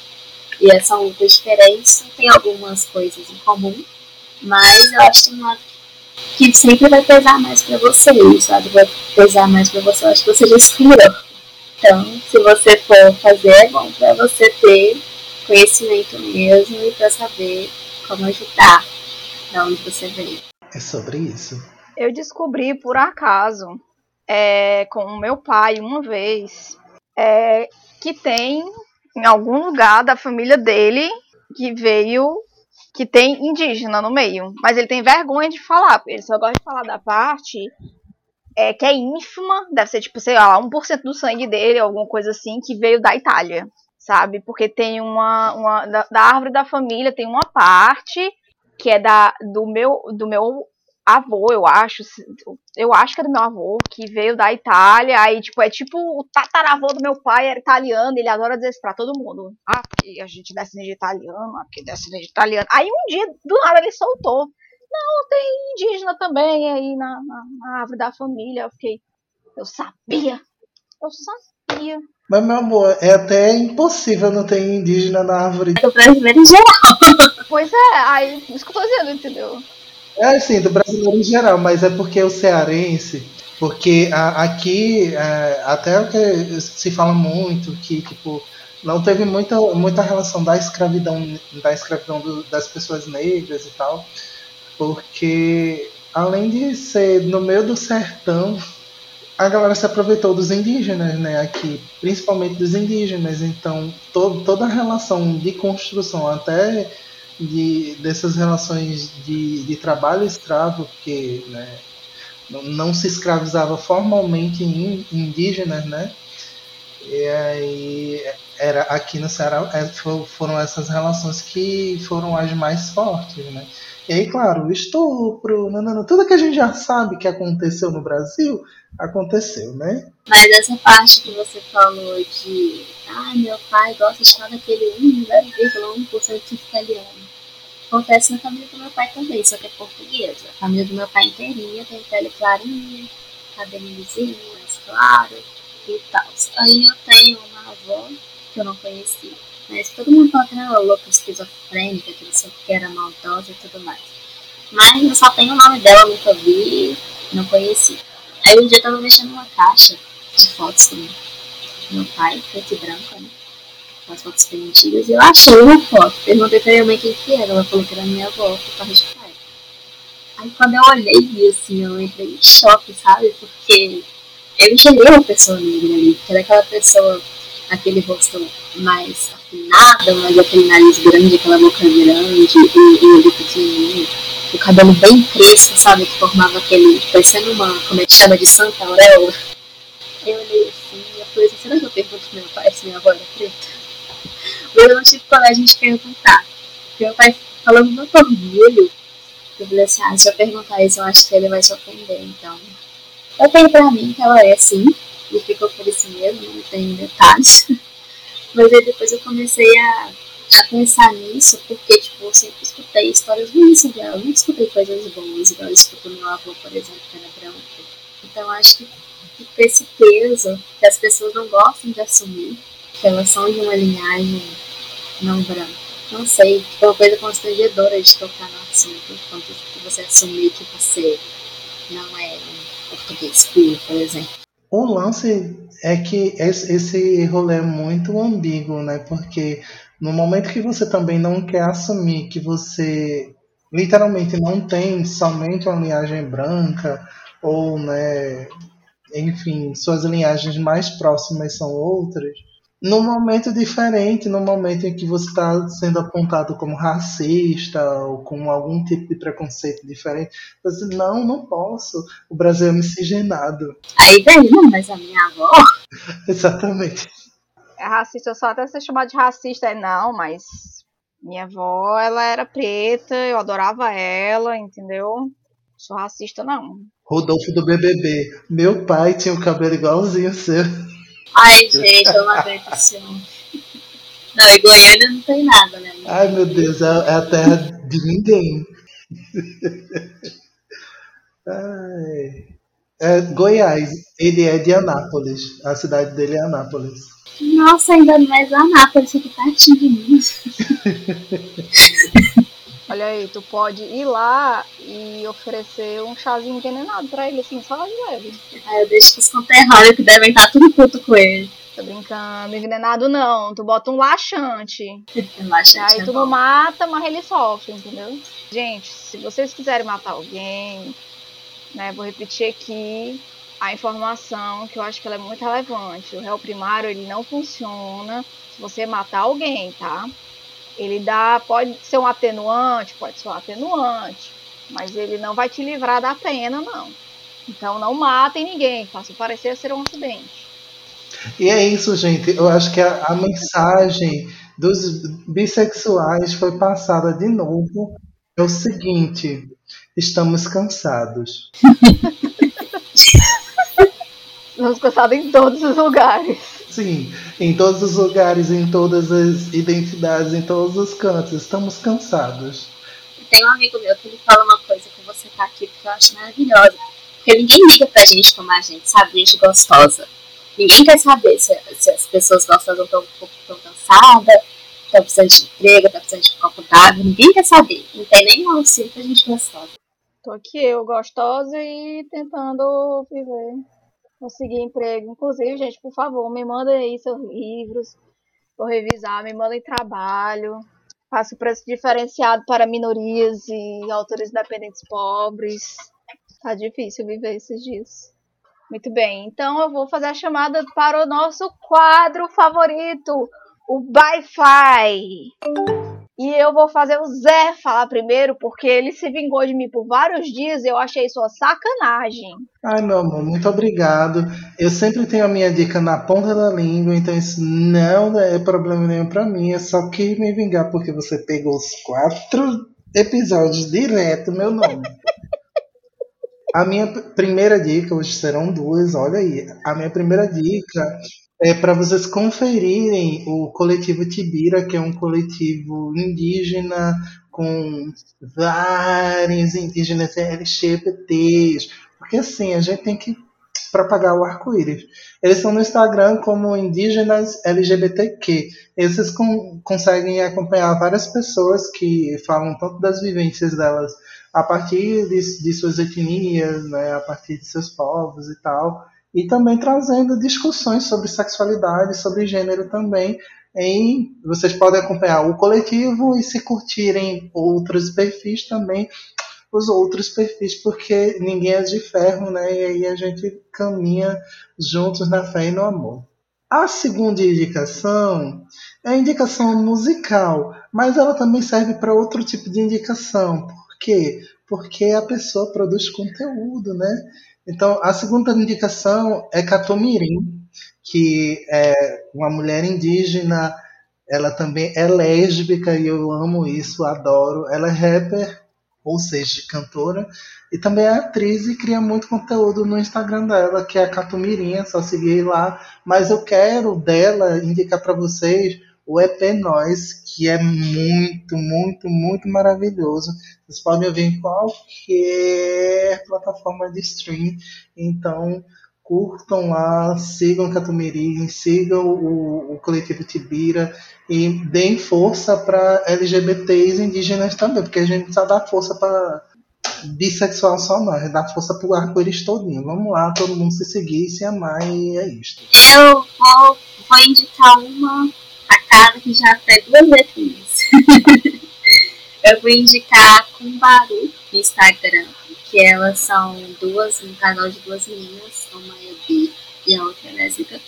E essa luta diferente tem algumas coisas em comum, mas eu acho que sempre vai pesar mais pra você, sabe? Vai pesar mais pra você. Eu acho que você já escolheu. Então, se você for fazer, é bom pra você ter conhecimento mesmo e pra saber como ajudar da onde você veio. É sobre isso. Eu descobri por acaso é, com o meu pai uma vez é, que tem em algum lugar da família dele que veio que tem indígena no meio, mas ele tem vergonha de falar, ele só gosta de falar da parte é, que é ínfima, deve ser tipo, sei lá, 1% do sangue dele, alguma coisa assim, que veio da Itália, sabe? Porque tem uma, uma da, da árvore da família tem uma parte que é da do meu do meu avô, eu acho, eu acho que é do meu avô, que veio da Itália, aí, tipo, é tipo, o tataravô do meu pai era italiano, ele adora dizer isso pra todo mundo. Ah, porque a gente descende de italiano, ah, porque descende de italiano. Aí um dia, do nada, ele soltou. Não, tem indígena também aí na, na, na árvore da família. Eu fiquei, eu sabia, eu sabia. Mas, meu amor, é até impossível não ter indígena na árvore. É do brasileiro em geral. Pois é, aí, isso que eu tô dizendo, entendeu? É assim, do brasileiro em geral, mas é porque o cearense, porque a, aqui, é, até o que se fala muito, que tipo, não teve muita, muita relação da escravidão, da escravidão do, das pessoas negras e tal, porque além de ser no meio do sertão, a galera se aproveitou dos indígenas, né, aqui, principalmente dos indígenas, então toda a relação de construção até de, dessas relações de, de trabalho escravo, porque né, não, se escravizava formalmente indígenas, né? E aí era aqui no Ceará é, foram essas relações que foram as mais fortes, né? E aí, claro, o estupro, tudo que a gente já sabe que aconteceu no Brasil, aconteceu, né? Mas essa parte que você falou de ah, meu pai gosta de falar daquele 1,1% italiano Acontece na família do meu pai também, só que é portuguesa. A família do meu pai inteirinha tem pele clarinha, cabelo lisinho, mais claro e tal. Aí eu tenho uma avó que eu não conheci, mas todo mundo fala que ela é louca, esquizofrênica, que não que era maldosa e tudo mais. Mas eu só tenho o nome dela, nunca vi, não conheci. Aí um dia eu tava mexendo numa caixa de fotos do meu pai, preto e branco, né? As fotos bem antigas, e eu achei uma foto. Perguntei pra minha mãe quem que era, ela falou que era minha avó, que tava de pai. Aí quando eu olhei vi assim, eu entrei em choque, sabe? Porque eu enxerguei uma pessoa negra ali, que era aquela pessoa, aquele rosto mais afinado, mas aquele nariz grande, aquela boca grande, e, e olho pequenininho, o cabelo bem crespo, sabe? Que formava aquele, parecendo uma, como é que chama, de Santa Auréola. Eu olhei assim, e falei assim, será que eu pergunto pro meu pai se minha avó era preta? Eu não tive coragem de perguntar. Meu pai falando muito orgulho. Eu falei assim, ah, se eu perguntar isso, eu acho que ele vai se ofender, então. Eu tenho pra mim que ela é assim, e ficou por isso mesmo, não tem detalhes. Mas aí depois eu comecei a, a pensar nisso, porque, tipo, eu sempre escutei histórias ruins sobre ela, eu nunca escutei coisas boas, igual eu escuto meu avô, por exemplo, que era branco. Então acho que esse peso que as pessoas não gostam de assumir, que elas são de uma linhagem não branca. Não sei, foi uma coisa constrangedora de tocar no assunto, quando você assumir que você não é um português puro, por exemplo. O lance é que esse rolê é muito ambíguo, né? Porque no momento que você também não quer assumir que você literalmente não tem somente uma linhagem branca ou, né, enfim, suas linhagens mais próximas são outras, num momento diferente, no momento em que você está sendo apontado como racista ou com algum tipo de preconceito diferente, você não, não posso. O Brasil é miscigenado. Aí vem, não, mas a minha avó. Exatamente. É racista, só até ser chamado de racista é não, mas minha avó, ela era preta, eu adorava ela, entendeu? Sou racista, não. Rodolfo do BBB. Meu pai tinha o cabelo igualzinho ao seu. Ai, gente, eu não aguento esse homem. Não, e Goiânia não tem nada, né? Ai, meu Deus, é, é a terra de ninguém. Ai. É Goiás, ele é de Anápolis. A cidade dele é Anápolis. Nossa, ainda mais Anápolis, aqui pertinho de mim. Olha aí, tu pode ir lá e oferecer um chazinho envenenado pra ele, assim, só de leve. Eu deixo os conterrâneos que devem estar tudo puto com ele. Tô brincando, envenenado não, tu bota um laxante. Laxante aí é tu bom. não mata, mas ele sofre, entendeu? Gente, se vocês quiserem matar alguém, né, vou repetir aqui a informação que eu acho que ela é muito relevante. O réu primário, ele não funciona se você matar alguém, tá? Ele dá, pode ser um atenuante, pode ser um atenuante, mas ele não vai te livrar da pena, não. Então não matem ninguém, façam parecer ser um acidente. E é isso, gente. Eu acho que a, a mensagem dos bissexuais foi passada de novo. É o seguinte: estamos cansados. Estamos cansados em todos os lugares. Sim, em todos os lugares, em todas as identidades, em todos os cantos. Estamos cansados. Tem um amigo meu que ele fala uma coisa que você tá aqui que eu acho maravilhosa. Porque ninguém liga pra gente como a gente, sabe? Gente gostosa. Ninguém quer saber se, se as pessoas gostosas estão um pouco tão cansadas, estão precisando de emprego, estão precisando de copo d'água. Ninguém quer saber. Não tem nem um auxílio pra gente gostosa. Tô aqui eu, gostosa e tentando viver, conseguir emprego. Inclusive, gente, por favor, me mandem aí seus livros, vou revisar, me mandem trabalho. Faço preço diferenciado para minorias e autores independentes pobres. Tá difícil viver esses dias. Muito bem, então eu vou fazer a chamada para o nosso quadro favorito, o Wi-Fi. E eu vou fazer o Zé falar primeiro, porque ele se vingou de mim por vários dias e eu achei isso uma sacanagem. Ai, meu amor, muito obrigado. Eu sempre tenho a minha dica na ponta da língua, então isso não é problema nenhum pra mim. Eu só quis me vingar porque você pegou os quatro episódios direto, meu nome. A minha primeira dica, hoje serão duas, olha aí. A minha primeira dica é para vocês conferirem o coletivo Tibira, que é um coletivo indígena com vários indígenas LGBTs. Porque assim, a gente tem que propagar o arco-íris. Eles estão no Instagram como indígenas LGBTQ. Eles conseguem acompanhar várias pessoas que falam tanto das vivências delas a partir de, de suas etnias, né, a partir de seus povos e tal, e também trazendo discussões sobre sexualidade, sobre gênero também. Em, vocês podem acompanhar o coletivo e se curtirem outros perfis também, os outros perfis, porque ninguém é de ferro, né? E aí a gente caminha juntos na fé e no amor. A segunda indicação é a indicação musical, mas ela também serve para outro tipo de indicação. Por quê? Porque a pessoa produz conteúdo, né? Então, a segunda indicação é Catomirim, que é uma mulher indígena, ela também é lésbica e eu amo isso, adoro. Ela é rapper, ou seja, cantora, e também é atriz e cria muito conteúdo no Instagram dela, que é a Catumirim, é só seguir lá. Mas eu quero dela indicar para vocês o EP Nós, que é muito, muito, muito maravilhoso. Vocês podem ouvir em qualquer plataforma de stream. Então, curtam lá, sigam Catumirim, sigam o, o coletivo Tibira e deem força para LGBTs indígenas também, porque a gente precisa dar força para bissexual só não, dá força pro arco-íris todinho. Vamos lá, todo mundo se seguir, se amar e é isto. Eu vou, vou indicar uma a cara que já até duas letrinhas. Eu vou indicar Kumbaru no Instagram, que elas são duas, um canal de duas meninas, uma é bi e a outra é lésbica.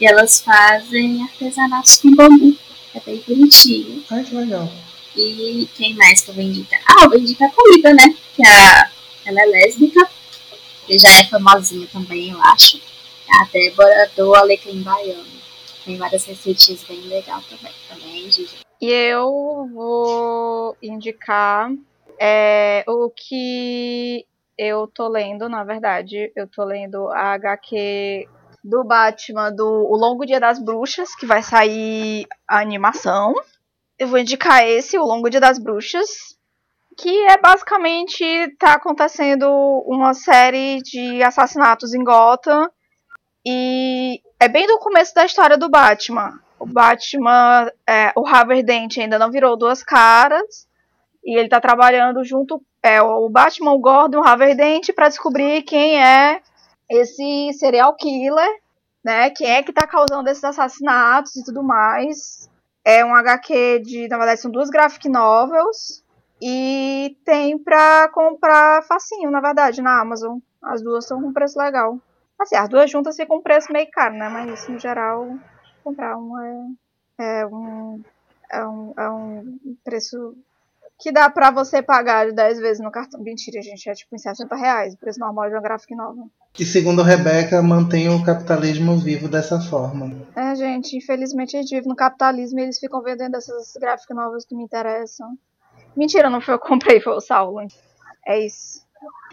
E elas fazem artesanatos com bambu. É bem bonitinho. Ai, que legal. E quem mais que eu vou indicar? Ah, eu vou indicar a Comida, né? Que a, ela é lésbica. E já é famosinha também, eu acho. A Débora do Alecrim Baiano. Tem várias receitinhas bem legais também. Também, Gigi. E eu vou indicar é, o que eu tô lendo, na verdade. Eu tô lendo a HQ do Batman do O Longo Dia das Bruxas, que vai sair a animação. Eu vou indicar esse, O Longo Dia das Bruxas, que é basicamente tá acontecendo uma série de assassinatos em Gotham e é bem do começo da história do Batman. O Batman, é, o Harvey Dent ainda não virou duas caras e ele tá trabalhando junto é o Batman, o Gordon, o Harvey Dent para descobrir quem é esse serial killer, né? Quem é que tá causando esses assassinatos e tudo mais. É um HQ de, na verdade, são duas graphic novels e tem pra comprar facinho, na verdade, na Amazon. As duas estão com preço legal. Assim, as duas juntas ficam com preço meio caro, né? Mas no geral, comprar uma é, é um, é um, é um preço que dá pra você pagar 10 vezes no cartão. Mentira, gente, é tipo em 60 reais, o preço normal de uma graphic nova. E segundo Rebeca, mantém o capitalismo vivo dessa forma. É, gente, infelizmente a gente vive no capitalismo e eles ficam vendendo essas gráficas novas que me interessam. Mentira, não foi eu que comprei, foi o Saulo. É isso.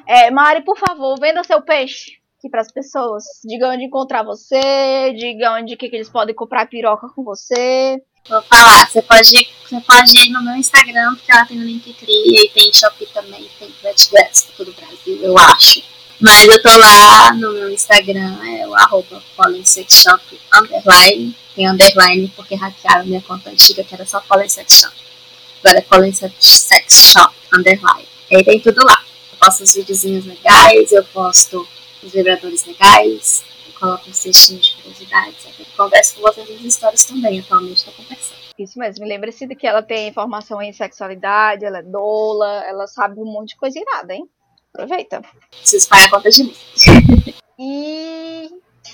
É, Mari, por favor, venda seu peixe aqui para as pessoas. Diga onde encontrar você, diga onde que, que eles podem comprar piroca com você. Vou falar, você pode, você pode ir no meu Instagram, porque ela tem no Linktree e tem Shopee também, tem Flatgrass pra todo o Brasil, eu acho. Mas eu tô lá no meu Instagram, é o arroba Shop underline, tem underline porque hackearam minha conta antiga que era só Shop. Agora é Sex Shop underline. Aí tem tudo lá. Eu posto os videozinhos legais, eu posto os vibradores legais, coloco um cestinho de curiosidades. Eu converso com vocês nas histórias também, atualmente estou conversando. Isso mesmo, lembre-se de que ela tem informação em sexualidade, ela é doula, ela sabe um monte de coisa irada, hein? Aproveita. Se espalha a conta de mim. e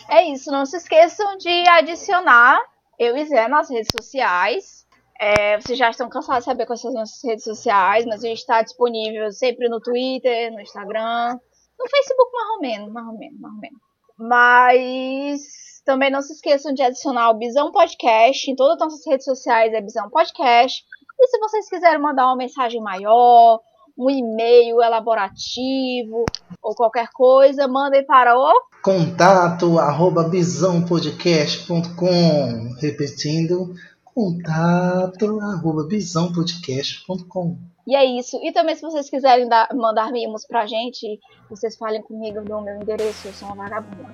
é isso, não se esqueçam de adicionar eu e Zé nas redes sociais. É, vocês já estão cansados de saber quais são as nossas redes sociais, mas a gente está disponível sempre no Twitter, no Instagram, no Facebook mais ou menos, mais ou menos, mais ou menos. Mas também não se esqueçam de adicionar o Bisão Podcast em todas as nossas redes sociais, é Bisão Podcast. E se vocês quiserem mandar uma mensagem maior, um e-mail elaborativo ou qualquer coisa, mandem para o contato arroba bisãopodcast.com repetindo contato arroba bisãopodcast.com e é isso. E também, se vocês quiserem dar, mandar mimos pra gente, vocês falem comigo no meu endereço. Eu sou uma vagabunda.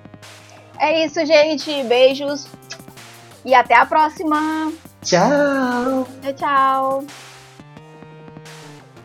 É isso, gente. Beijos. E até a próxima. Tchau. Tchau, tchau.